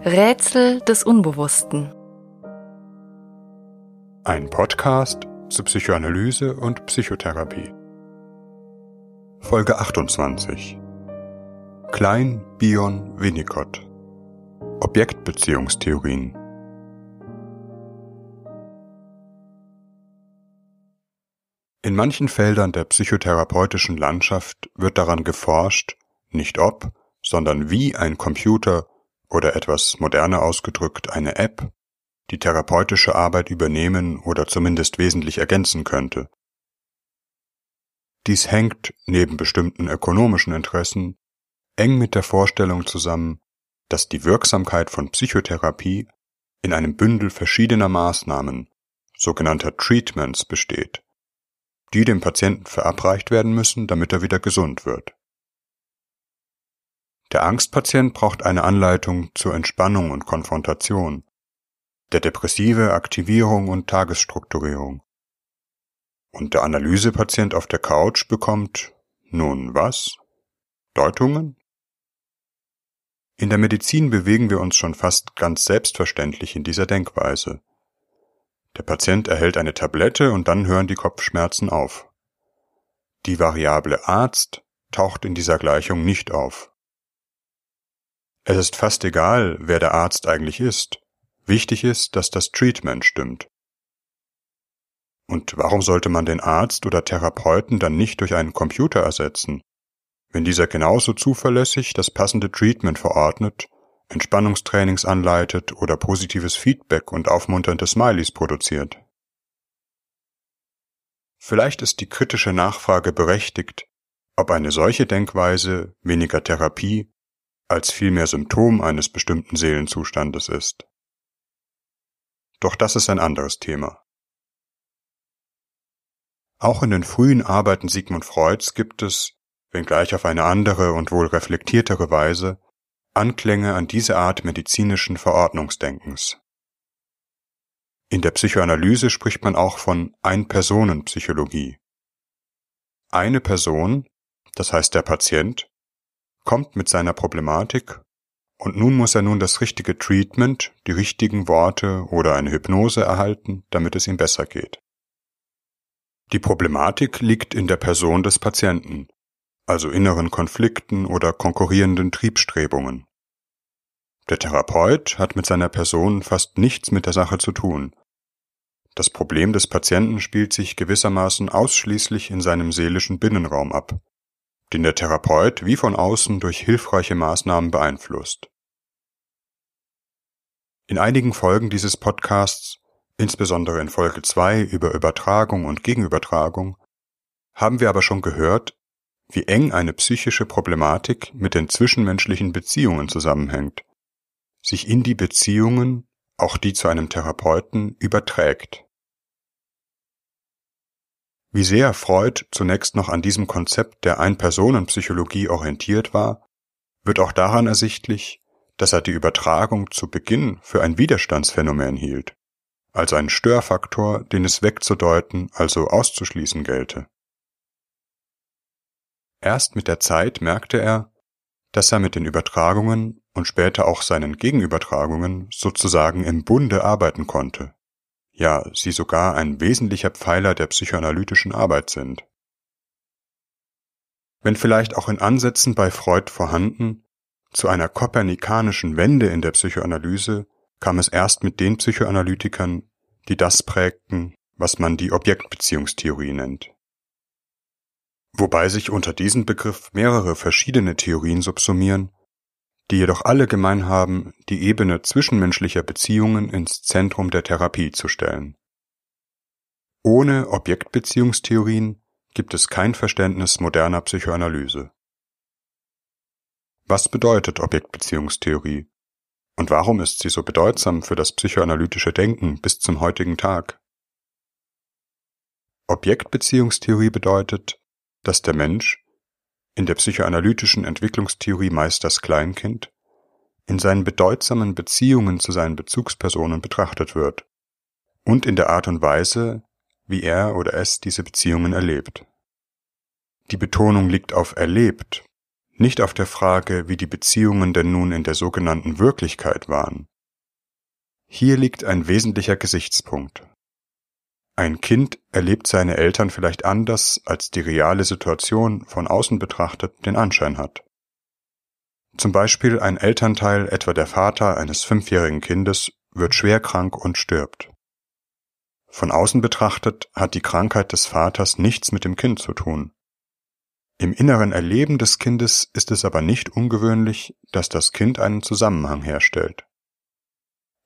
Rätsel des Unbewussten. Ein Podcast zu Psychoanalyse und Psychotherapie. Folge 28. Klein Bion Winnicott. Objektbeziehungstheorien. In manchen Feldern der psychotherapeutischen Landschaft wird daran geforscht, nicht ob, sondern wie ein Computer oder etwas moderner ausgedrückt eine App die therapeutische Arbeit übernehmen oder zumindest wesentlich ergänzen könnte. Dies hängt, neben bestimmten ökonomischen Interessen, eng mit der Vorstellung zusammen, dass die Wirksamkeit von Psychotherapie in einem Bündel verschiedener Maßnahmen, sogenannter Treatments, besteht, die dem Patienten verabreicht werden müssen, damit er wieder gesund wird. Der Angstpatient braucht eine Anleitung zur Entspannung und Konfrontation, der Depressive Aktivierung und Tagesstrukturierung. Und der Analysepatient auf der Couch bekommt, nun was? Deutungen? In der Medizin bewegen wir uns schon fast ganz selbstverständlich in dieser Denkweise. Der Patient erhält eine Tablette und dann hören die Kopfschmerzen auf. Die Variable Arzt taucht in dieser Gleichung nicht auf. Es ist fast egal, wer der Arzt eigentlich ist. Wichtig ist, dass das Treatment stimmt. Und warum sollte man den Arzt oder Therapeuten dann nicht durch einen Computer ersetzen, wenn dieser genauso zuverlässig das passende Treatment verordnet, Entspannungstrainings anleitet oder positives Feedback und aufmunternde Smileys produziert? Vielleicht ist die kritische Nachfrage berechtigt, ob eine solche Denkweise weniger Therapie als vielmehr Symptom eines bestimmten Seelenzustandes ist. Doch das ist ein anderes Thema. Auch in den frühen Arbeiten Sigmund Freuds gibt es, wenngleich auf eine andere und wohl reflektiertere Weise, Anklänge an diese Art medizinischen Verordnungsdenkens. In der Psychoanalyse spricht man auch von Ein-Personen-Psychologie. Eine Person, das heißt der Patient, kommt mit seiner Problematik und nun muss er nun das richtige Treatment, die richtigen Worte oder eine Hypnose erhalten, damit es ihm besser geht. Die Problematik liegt in der Person des Patienten, also inneren Konflikten oder konkurrierenden Triebstrebungen. Der Therapeut hat mit seiner Person fast nichts mit der Sache zu tun. Das Problem des Patienten spielt sich gewissermaßen ausschließlich in seinem seelischen Binnenraum ab den der Therapeut wie von außen durch hilfreiche Maßnahmen beeinflusst. In einigen Folgen dieses Podcasts, insbesondere in Folge 2 über Übertragung und Gegenübertragung, haben wir aber schon gehört, wie eng eine psychische Problematik mit den zwischenmenschlichen Beziehungen zusammenhängt, sich in die Beziehungen, auch die zu einem Therapeuten, überträgt. Wie sehr Freud zunächst noch an diesem Konzept der Ein-Personen-Psychologie orientiert war, wird auch daran ersichtlich, dass er die Übertragung zu Beginn für ein Widerstandsphänomen hielt, also einen Störfaktor, den es wegzudeuten, also auszuschließen gelte. Erst mit der Zeit merkte er, dass er mit den Übertragungen und später auch seinen Gegenübertragungen sozusagen im Bunde arbeiten konnte ja sie sogar ein wesentlicher Pfeiler der psychoanalytischen Arbeit sind. Wenn vielleicht auch in Ansätzen bei Freud vorhanden, zu einer kopernikanischen Wende in der Psychoanalyse kam es erst mit den Psychoanalytikern, die das prägten, was man die Objektbeziehungstheorie nennt. Wobei sich unter diesem Begriff mehrere verschiedene Theorien subsumieren, die jedoch alle gemein haben, die Ebene zwischenmenschlicher Beziehungen ins Zentrum der Therapie zu stellen. Ohne Objektbeziehungstheorien gibt es kein Verständnis moderner Psychoanalyse. Was bedeutet Objektbeziehungstheorie? Und warum ist sie so bedeutsam für das psychoanalytische Denken bis zum heutigen Tag? Objektbeziehungstheorie bedeutet, dass der Mensch in der psychoanalytischen Entwicklungstheorie meist das Kleinkind, in seinen bedeutsamen Beziehungen zu seinen Bezugspersonen betrachtet wird und in der Art und Weise, wie er oder es diese Beziehungen erlebt. Die Betonung liegt auf erlebt, nicht auf der Frage, wie die Beziehungen denn nun in der sogenannten Wirklichkeit waren. Hier liegt ein wesentlicher Gesichtspunkt. Ein Kind erlebt seine Eltern vielleicht anders, als die reale Situation von außen betrachtet den Anschein hat. Zum Beispiel ein Elternteil, etwa der Vater eines fünfjährigen Kindes, wird schwer krank und stirbt. Von außen betrachtet hat die Krankheit des Vaters nichts mit dem Kind zu tun. Im inneren Erleben des Kindes ist es aber nicht ungewöhnlich, dass das Kind einen Zusammenhang herstellt.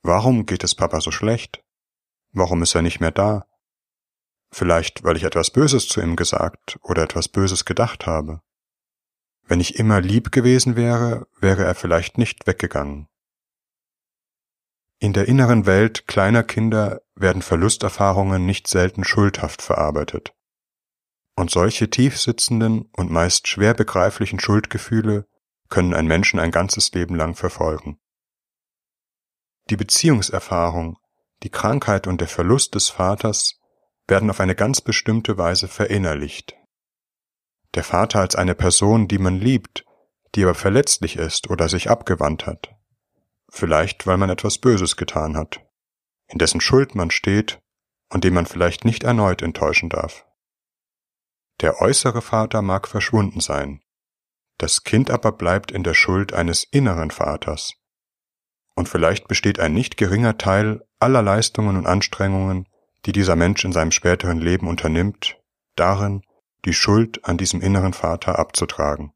Warum geht es Papa so schlecht? Warum ist er nicht mehr da? Vielleicht, weil ich etwas Böses zu ihm gesagt oder etwas Böses gedacht habe. Wenn ich immer lieb gewesen wäre, wäre er vielleicht nicht weggegangen. In der inneren Welt kleiner Kinder werden Verlusterfahrungen nicht selten schuldhaft verarbeitet. Und solche tiefsitzenden und meist schwer begreiflichen Schuldgefühle können einen Menschen ein ganzes Leben lang verfolgen. Die Beziehungserfahrung, die Krankheit und der Verlust des Vaters werden auf eine ganz bestimmte Weise verinnerlicht. Der Vater als eine Person, die man liebt, die aber verletzlich ist oder sich abgewandt hat. Vielleicht, weil man etwas Böses getan hat, in dessen Schuld man steht und den man vielleicht nicht erneut enttäuschen darf. Der äußere Vater mag verschwunden sein, das Kind aber bleibt in der Schuld eines inneren Vaters. Und vielleicht besteht ein nicht geringer Teil aller Leistungen und Anstrengungen, die dieser Mensch in seinem späteren Leben unternimmt, darin, die Schuld an diesem inneren Vater abzutragen.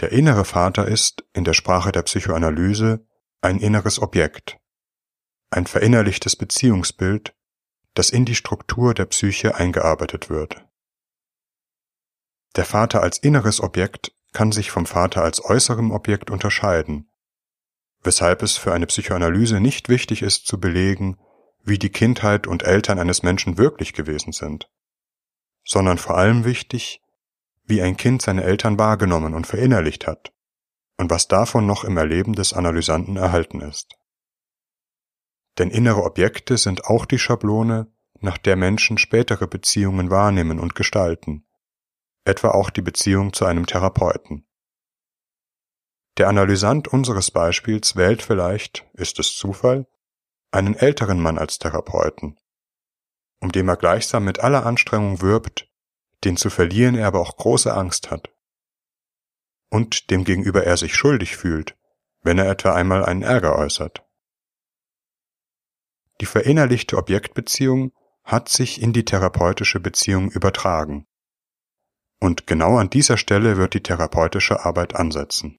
Der innere Vater ist, in der Sprache der Psychoanalyse, ein inneres Objekt, ein verinnerlichtes Beziehungsbild, das in die Struktur der Psyche eingearbeitet wird. Der Vater als inneres Objekt kann sich vom Vater als äußerem Objekt unterscheiden, weshalb es für eine Psychoanalyse nicht wichtig ist zu belegen, wie die Kindheit und Eltern eines Menschen wirklich gewesen sind, sondern vor allem wichtig, wie ein Kind seine Eltern wahrgenommen und verinnerlicht hat und was davon noch im Erleben des Analysanten erhalten ist. Denn innere Objekte sind auch die Schablone, nach der Menschen spätere Beziehungen wahrnehmen und gestalten, etwa auch die Beziehung zu einem Therapeuten. Der Analysant unseres Beispiels wählt vielleicht, ist es Zufall, einen älteren Mann als Therapeuten, um dem er gleichsam mit aller Anstrengung wirbt, den zu verlieren er aber auch große Angst hat, und dem gegenüber er sich schuldig fühlt, wenn er etwa einmal einen Ärger äußert. Die verinnerlichte Objektbeziehung hat sich in die therapeutische Beziehung übertragen. Und genau an dieser Stelle wird die therapeutische Arbeit ansetzen.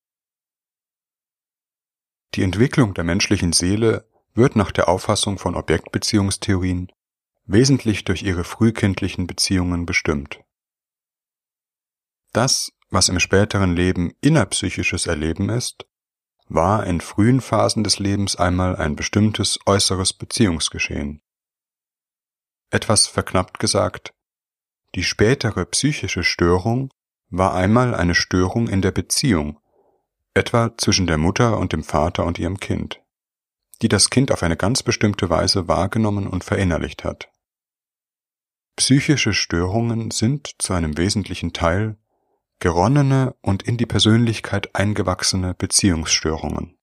Die Entwicklung der menschlichen Seele wird nach der Auffassung von Objektbeziehungstheorien wesentlich durch ihre frühkindlichen Beziehungen bestimmt. Das, was im späteren Leben innerpsychisches Erleben ist, war in frühen Phasen des Lebens einmal ein bestimmtes äußeres Beziehungsgeschehen. Etwas verknappt gesagt, die spätere psychische Störung war einmal eine Störung in der Beziehung, etwa zwischen der Mutter und dem Vater und ihrem Kind, die das Kind auf eine ganz bestimmte Weise wahrgenommen und verinnerlicht hat. Psychische Störungen sind zu einem wesentlichen Teil geronnene und in die Persönlichkeit eingewachsene Beziehungsstörungen.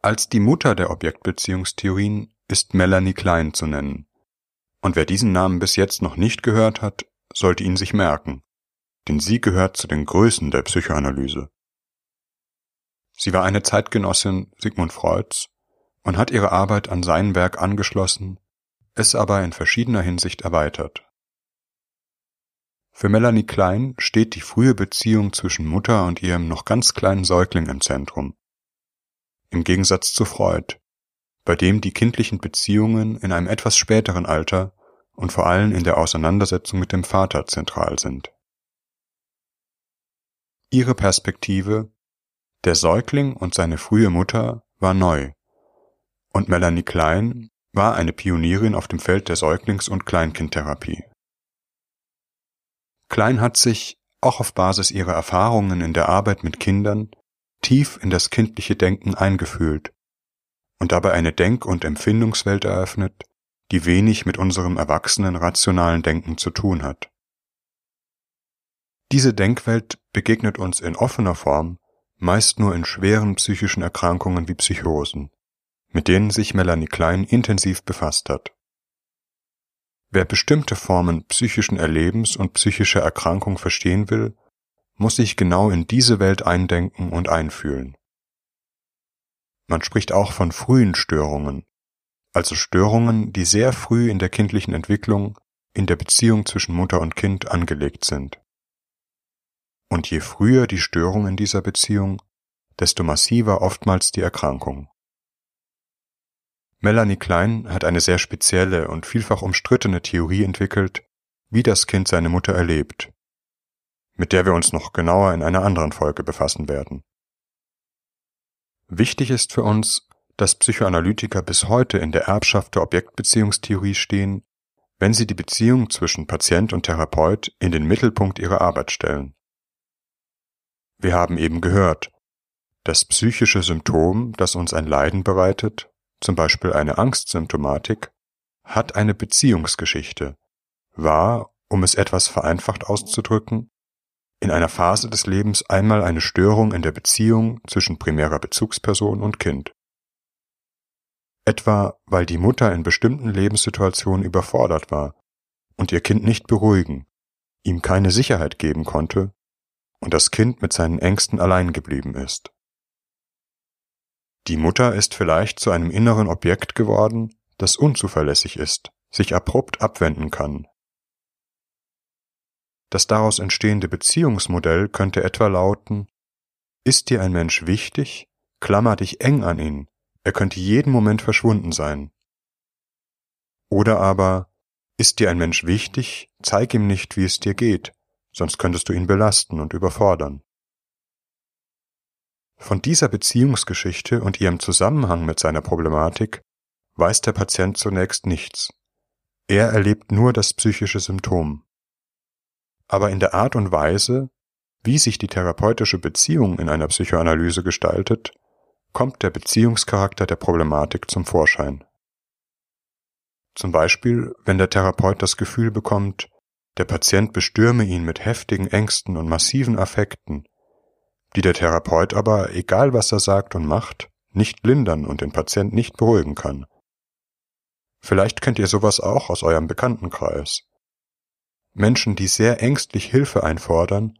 Als die Mutter der Objektbeziehungstheorien ist Melanie Klein zu nennen. Und wer diesen Namen bis jetzt noch nicht gehört hat, sollte ihn sich merken, denn sie gehört zu den Größen der Psychoanalyse. Sie war eine Zeitgenossin Sigmund Freuds und hat ihre Arbeit an sein Werk angeschlossen, es aber in verschiedener Hinsicht erweitert. Für Melanie Klein steht die frühe Beziehung zwischen Mutter und ihrem noch ganz kleinen Säugling im Zentrum. Im Gegensatz zu Freud, bei dem die kindlichen Beziehungen in einem etwas späteren Alter und vor allem in der Auseinandersetzung mit dem Vater zentral sind. Ihre Perspektive, der Säugling und seine frühe Mutter, war neu, und Melanie Klein war eine Pionierin auf dem Feld der Säuglings- und Kleinkindtherapie. Klein hat sich, auch auf Basis ihrer Erfahrungen in der Arbeit mit Kindern, tief in das kindliche Denken eingefühlt und dabei eine Denk- und Empfindungswelt eröffnet, die wenig mit unserem erwachsenen rationalen Denken zu tun hat. Diese Denkwelt begegnet uns in offener Form meist nur in schweren psychischen Erkrankungen wie Psychosen, mit denen sich Melanie Klein intensiv befasst hat. Wer bestimmte Formen psychischen Erlebens und psychischer Erkrankung verstehen will, muss sich genau in diese Welt eindenken und einfühlen. Man spricht auch von frühen Störungen, also Störungen, die sehr früh in der kindlichen Entwicklung in der Beziehung zwischen Mutter und Kind angelegt sind. Und je früher die Störung in dieser Beziehung, desto massiver oftmals die Erkrankung. Melanie Klein hat eine sehr spezielle und vielfach umstrittene Theorie entwickelt, wie das Kind seine Mutter erlebt, mit der wir uns noch genauer in einer anderen Folge befassen werden. Wichtig ist für uns, dass Psychoanalytiker bis heute in der Erbschaft der Objektbeziehungstheorie stehen, wenn sie die Beziehung zwischen Patient und Therapeut in den Mittelpunkt ihrer Arbeit stellen. Wir haben eben gehört, das psychische Symptom, das uns ein Leiden bereitet, zum Beispiel eine Angstsymptomatik, hat eine Beziehungsgeschichte, war, um es etwas vereinfacht auszudrücken, in einer Phase des Lebens einmal eine Störung in der Beziehung zwischen primärer Bezugsperson und Kind. Etwa weil die Mutter in bestimmten Lebenssituationen überfordert war und ihr Kind nicht beruhigen, ihm keine Sicherheit geben konnte und das Kind mit seinen Ängsten allein geblieben ist. Die Mutter ist vielleicht zu einem inneren Objekt geworden, das unzuverlässig ist, sich abrupt abwenden kann. Das daraus entstehende Beziehungsmodell könnte etwa lauten, ist dir ein Mensch wichtig, klammer dich eng an ihn, er könnte jeden Moment verschwunden sein. Oder aber, ist dir ein Mensch wichtig, zeig ihm nicht, wie es dir geht, sonst könntest du ihn belasten und überfordern. Von dieser Beziehungsgeschichte und ihrem Zusammenhang mit seiner Problematik weiß der Patient zunächst nichts. Er erlebt nur das psychische Symptom. Aber in der Art und Weise, wie sich die therapeutische Beziehung in einer Psychoanalyse gestaltet, kommt der Beziehungscharakter der Problematik zum Vorschein. Zum Beispiel, wenn der Therapeut das Gefühl bekommt, der Patient bestürme ihn mit heftigen Ängsten und massiven Affekten, die der Therapeut aber, egal was er sagt und macht, nicht lindern und den Patient nicht beruhigen kann. Vielleicht kennt ihr sowas auch aus eurem Bekanntenkreis. Menschen, die sehr ängstlich Hilfe einfordern,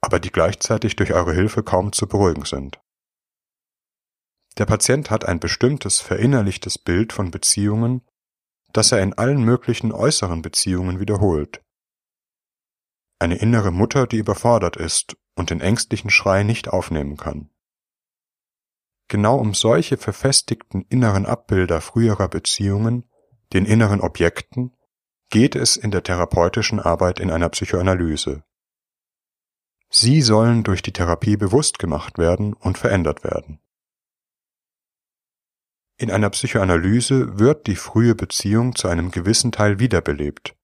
aber die gleichzeitig durch eure Hilfe kaum zu beruhigen sind. Der Patient hat ein bestimmtes verinnerlichtes Bild von Beziehungen, das er in allen möglichen äußeren Beziehungen wiederholt. Eine innere Mutter, die überfordert ist und den ängstlichen Schrei nicht aufnehmen kann. Genau um solche verfestigten inneren Abbilder früherer Beziehungen, den inneren Objekten, geht es in der therapeutischen Arbeit in einer Psychoanalyse. Sie sollen durch die Therapie bewusst gemacht werden und verändert werden. In einer Psychoanalyse wird die frühe Beziehung zu einem gewissen Teil wiederbelebt,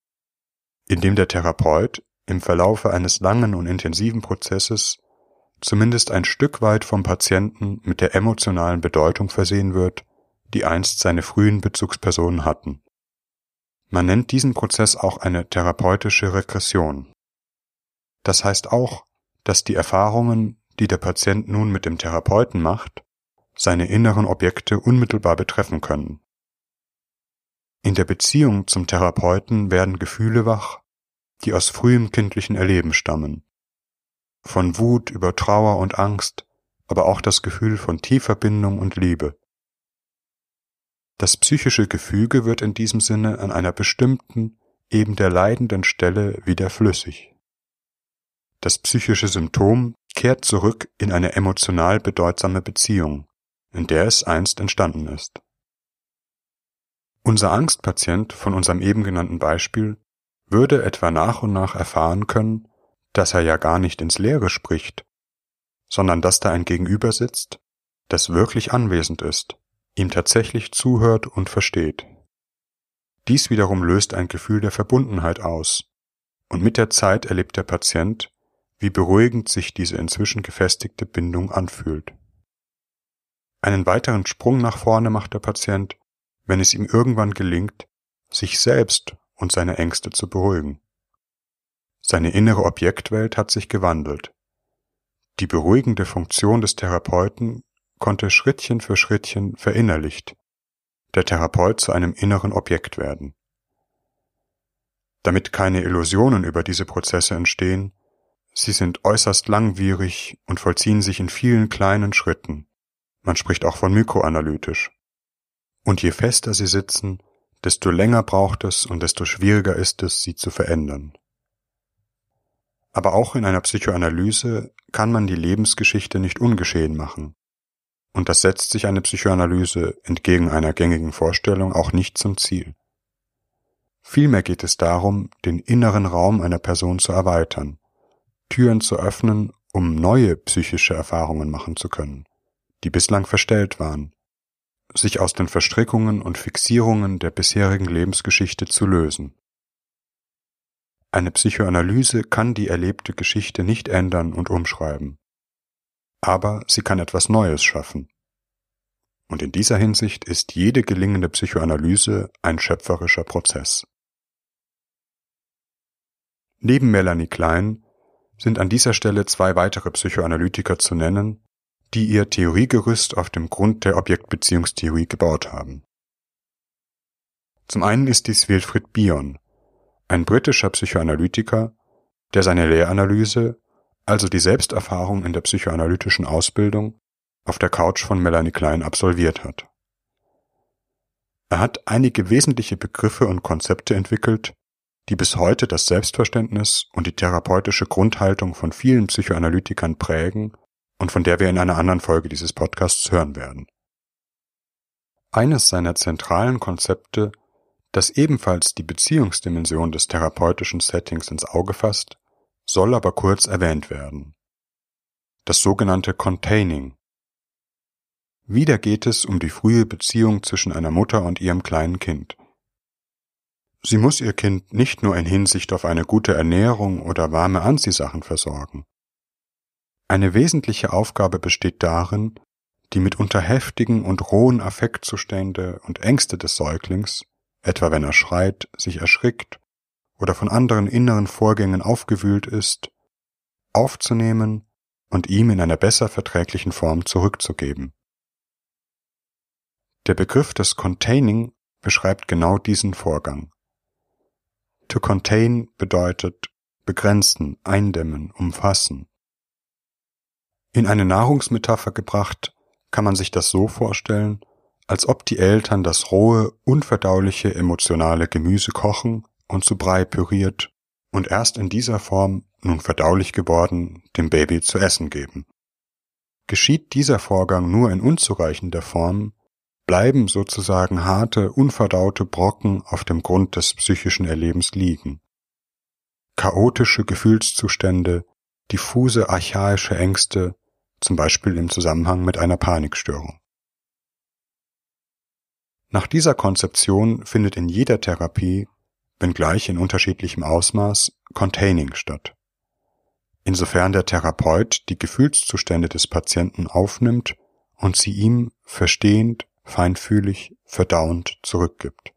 indem der Therapeut im Verlaufe eines langen und intensiven Prozesses zumindest ein Stück weit vom Patienten mit der emotionalen Bedeutung versehen wird, die einst seine frühen Bezugspersonen hatten. Man nennt diesen Prozess auch eine therapeutische Regression. Das heißt auch, dass die Erfahrungen, die der Patient nun mit dem Therapeuten macht, seine inneren Objekte unmittelbar betreffen können. In der Beziehung zum Therapeuten werden Gefühle wach, die aus frühem kindlichen Erleben stammen. Von Wut über Trauer und Angst, aber auch das Gefühl von tiefer Bindung und Liebe. Das psychische Gefüge wird in diesem Sinne an einer bestimmten, eben der leidenden Stelle wieder flüssig. Das psychische Symptom kehrt zurück in eine emotional bedeutsame Beziehung, in der es einst entstanden ist. Unser Angstpatient von unserem eben genannten Beispiel würde etwa nach und nach erfahren können, dass er ja gar nicht ins Leere spricht, sondern dass da ein Gegenüber sitzt, das wirklich anwesend ist, ihm tatsächlich zuhört und versteht. Dies wiederum löst ein Gefühl der Verbundenheit aus, und mit der Zeit erlebt der Patient, wie beruhigend sich diese inzwischen gefestigte Bindung anfühlt. Einen weiteren Sprung nach vorne macht der Patient, wenn es ihm irgendwann gelingt, sich selbst und seine Ängste zu beruhigen. Seine innere Objektwelt hat sich gewandelt. Die beruhigende Funktion des Therapeuten konnte Schrittchen für Schrittchen verinnerlicht, der Therapeut zu einem inneren Objekt werden. Damit keine Illusionen über diese Prozesse entstehen, sie sind äußerst langwierig und vollziehen sich in vielen kleinen Schritten. Man spricht auch von mikroanalytisch. Und je fester sie sitzen, desto länger braucht es und desto schwieriger ist es, sie zu verändern. Aber auch in einer Psychoanalyse kann man die Lebensgeschichte nicht ungeschehen machen. Und das setzt sich eine Psychoanalyse entgegen einer gängigen Vorstellung auch nicht zum Ziel. Vielmehr geht es darum, den inneren Raum einer Person zu erweitern, Türen zu öffnen, um neue psychische Erfahrungen machen zu können, die bislang verstellt waren, sich aus den Verstrickungen und Fixierungen der bisherigen Lebensgeschichte zu lösen. Eine Psychoanalyse kann die erlebte Geschichte nicht ändern und umschreiben, aber sie kann etwas Neues schaffen. Und in dieser Hinsicht ist jede gelingende Psychoanalyse ein schöpferischer Prozess. Neben Melanie Klein sind an dieser Stelle zwei weitere Psychoanalytiker zu nennen, die ihr Theoriegerüst auf dem Grund der Objektbeziehungstheorie gebaut haben. Zum einen ist dies Wilfried Bion, ein britischer Psychoanalytiker, der seine Lehranalyse, also die Selbsterfahrung in der psychoanalytischen Ausbildung, auf der Couch von Melanie Klein absolviert hat. Er hat einige wesentliche Begriffe und Konzepte entwickelt, die bis heute das Selbstverständnis und die therapeutische Grundhaltung von vielen Psychoanalytikern prägen und von der wir in einer anderen Folge dieses Podcasts hören werden. Eines seiner zentralen Konzepte das ebenfalls die Beziehungsdimension des therapeutischen Settings ins Auge fasst, soll aber kurz erwähnt werden. Das sogenannte Containing. Wieder geht es um die frühe Beziehung zwischen einer Mutter und ihrem kleinen Kind. Sie muss ihr Kind nicht nur in Hinsicht auf eine gute Ernährung oder warme Anziehsachen versorgen. Eine wesentliche Aufgabe besteht darin, die mitunter heftigen und rohen Affektzustände und Ängste des Säuglings etwa wenn er schreit, sich erschrickt oder von anderen inneren Vorgängen aufgewühlt ist, aufzunehmen und ihm in einer besser verträglichen Form zurückzugeben. Der Begriff des Containing beschreibt genau diesen Vorgang. To contain bedeutet begrenzen, eindämmen, umfassen. In eine Nahrungsmetapher gebracht kann man sich das so vorstellen, als ob die Eltern das rohe, unverdauliche emotionale Gemüse kochen und zu Brei püriert und erst in dieser Form, nun verdaulich geworden, dem Baby zu essen geben. Geschieht dieser Vorgang nur in unzureichender Form, bleiben sozusagen harte, unverdaute Brocken auf dem Grund des psychischen Erlebens liegen. Chaotische Gefühlszustände, diffuse archaische Ängste, zum Beispiel im Zusammenhang mit einer Panikstörung. Nach dieser Konzeption findet in jeder Therapie, wenngleich in unterschiedlichem Ausmaß, Containing statt. Insofern der Therapeut die Gefühlszustände des Patienten aufnimmt und sie ihm verstehend, feinfühlig, verdauend zurückgibt.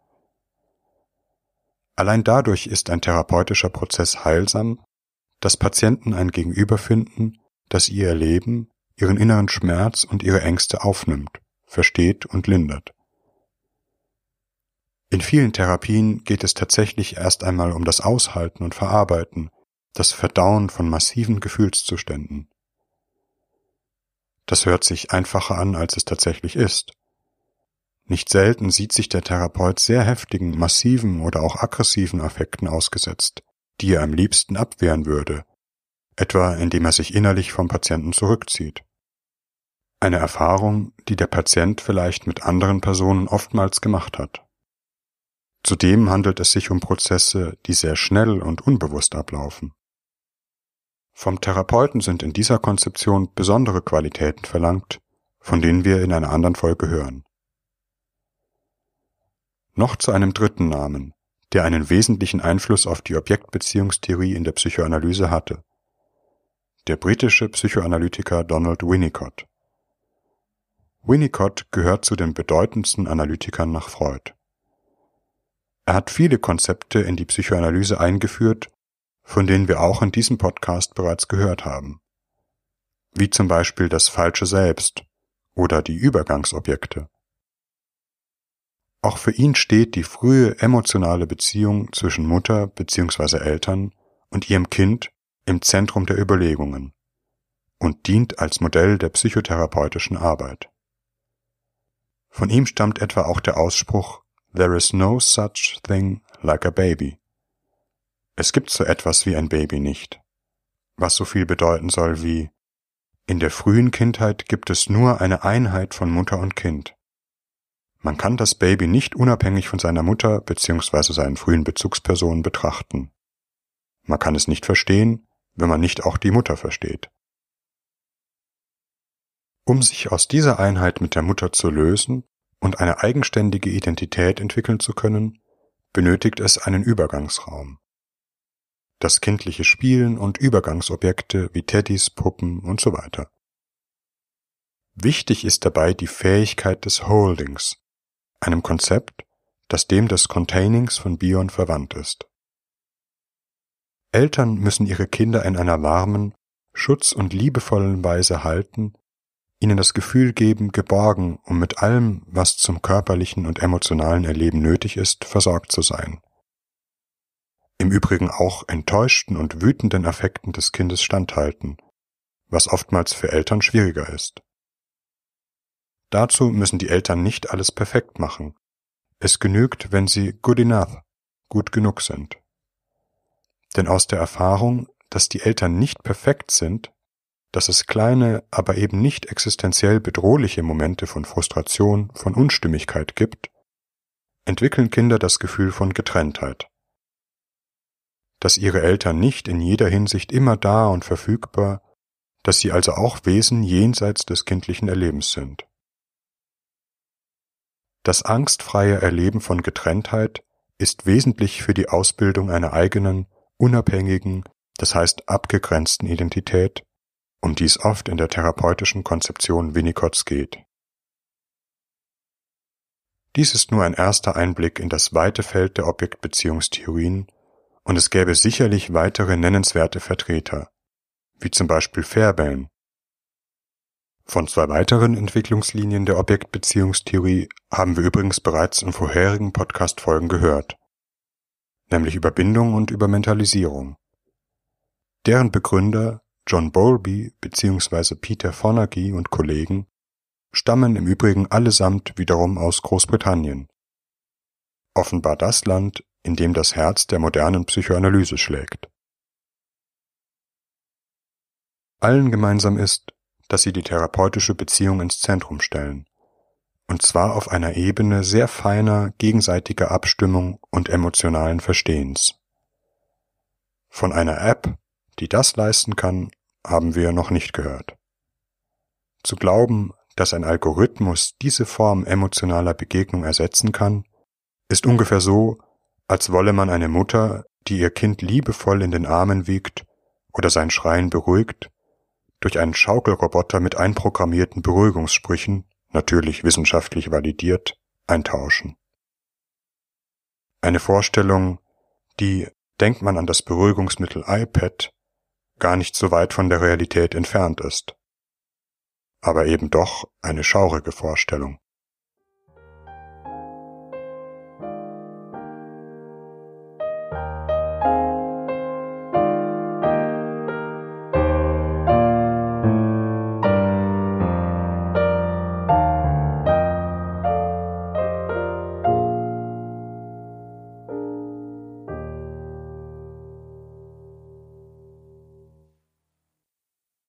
Allein dadurch ist ein therapeutischer Prozess heilsam, dass Patienten ein Gegenüber finden, das ihr Erleben, ihren inneren Schmerz und ihre Ängste aufnimmt, versteht und lindert. In vielen Therapien geht es tatsächlich erst einmal um das Aushalten und Verarbeiten, das Verdauen von massiven Gefühlszuständen. Das hört sich einfacher an, als es tatsächlich ist. Nicht selten sieht sich der Therapeut sehr heftigen, massiven oder auch aggressiven Affekten ausgesetzt, die er am liebsten abwehren würde, etwa indem er sich innerlich vom Patienten zurückzieht. Eine Erfahrung, die der Patient vielleicht mit anderen Personen oftmals gemacht hat. Zudem handelt es sich um Prozesse, die sehr schnell und unbewusst ablaufen. Vom Therapeuten sind in dieser Konzeption besondere Qualitäten verlangt, von denen wir in einer anderen Folge hören. Noch zu einem dritten Namen, der einen wesentlichen Einfluss auf die Objektbeziehungstheorie in der Psychoanalyse hatte. Der britische Psychoanalytiker Donald Winnicott. Winnicott gehört zu den bedeutendsten Analytikern nach Freud. Er hat viele Konzepte in die Psychoanalyse eingeführt von denen wir auch in diesem Podcast bereits gehört haben, wie zum Beispiel das falsche Selbst oder die Übergangsobjekte. Auch für ihn steht die frühe emotionale Beziehung zwischen Mutter bzw. Eltern und ihrem Kind im Zentrum der Überlegungen und dient als Modell der psychotherapeutischen Arbeit. Von ihm stammt etwa auch der Ausspruch There is no such thing like a baby. Es gibt so etwas wie ein Baby nicht, was so viel bedeuten soll wie in der frühen Kindheit gibt es nur eine Einheit von Mutter und Kind. Man kann das Baby nicht unabhängig von seiner Mutter bzw. seinen frühen Bezugspersonen betrachten. Man kann es nicht verstehen, wenn man nicht auch die Mutter versteht. Um sich aus dieser Einheit mit der Mutter zu lösen und eine eigenständige Identität entwickeln zu können, benötigt es einen Übergangsraum. Das kindliche Spielen und Übergangsobjekte wie Teddys, Puppen und so weiter. Wichtig ist dabei die Fähigkeit des Holdings, einem Konzept, das dem des Containings von Bion verwandt ist. Eltern müssen ihre Kinder in einer warmen, schutz- und liebevollen Weise halten, ihnen das Gefühl geben, geborgen, um mit allem, was zum körperlichen und emotionalen Erleben nötig ist, versorgt zu sein. Im Übrigen auch enttäuschten und wütenden Affekten des Kindes standhalten, was oftmals für Eltern schwieriger ist. Dazu müssen die Eltern nicht alles perfekt machen. Es genügt, wenn sie good enough, gut genug sind. Denn aus der Erfahrung, dass die Eltern nicht perfekt sind, dass es kleine, aber eben nicht existenziell bedrohliche Momente von Frustration, von Unstimmigkeit gibt, entwickeln Kinder das Gefühl von Getrenntheit. Dass ihre Eltern nicht in jeder Hinsicht immer da und verfügbar, dass sie also auch Wesen jenseits des kindlichen Erlebens sind. Das angstfreie Erleben von Getrenntheit ist wesentlich für die Ausbildung einer eigenen, unabhängigen, das heißt abgegrenzten Identität, um die es oft in der therapeutischen Konzeption Winnicotts geht. Dies ist nur ein erster Einblick in das weite Feld der Objektbeziehungstheorien und es gäbe sicherlich weitere nennenswerte Vertreter, wie zum Beispiel Fairbairn, von zwei weiteren Entwicklungslinien der Objektbeziehungstheorie haben wir übrigens bereits in vorherigen Podcast-Folgen gehört, nämlich über Bindung und über Mentalisierung. Deren Begründer John Bowlby bzw. Peter Fonagy und Kollegen stammen im Übrigen allesamt wiederum aus Großbritannien. Offenbar das Land, in dem das Herz der modernen Psychoanalyse schlägt. Allen gemeinsam ist, dass sie die therapeutische Beziehung ins Zentrum stellen, und zwar auf einer Ebene sehr feiner gegenseitiger Abstimmung und emotionalen Verstehens. Von einer App, die das leisten kann, haben wir noch nicht gehört. Zu glauben, dass ein Algorithmus diese Form emotionaler Begegnung ersetzen kann, ist ungefähr so, als wolle man eine Mutter, die ihr Kind liebevoll in den Armen wiegt oder sein Schreien beruhigt, durch einen Schaukelroboter mit einprogrammierten Beruhigungssprüchen, natürlich wissenschaftlich validiert, eintauschen. Eine Vorstellung, die, denkt man an das Beruhigungsmittel iPad, gar nicht so weit von der Realität entfernt ist. Aber eben doch eine schaurige Vorstellung.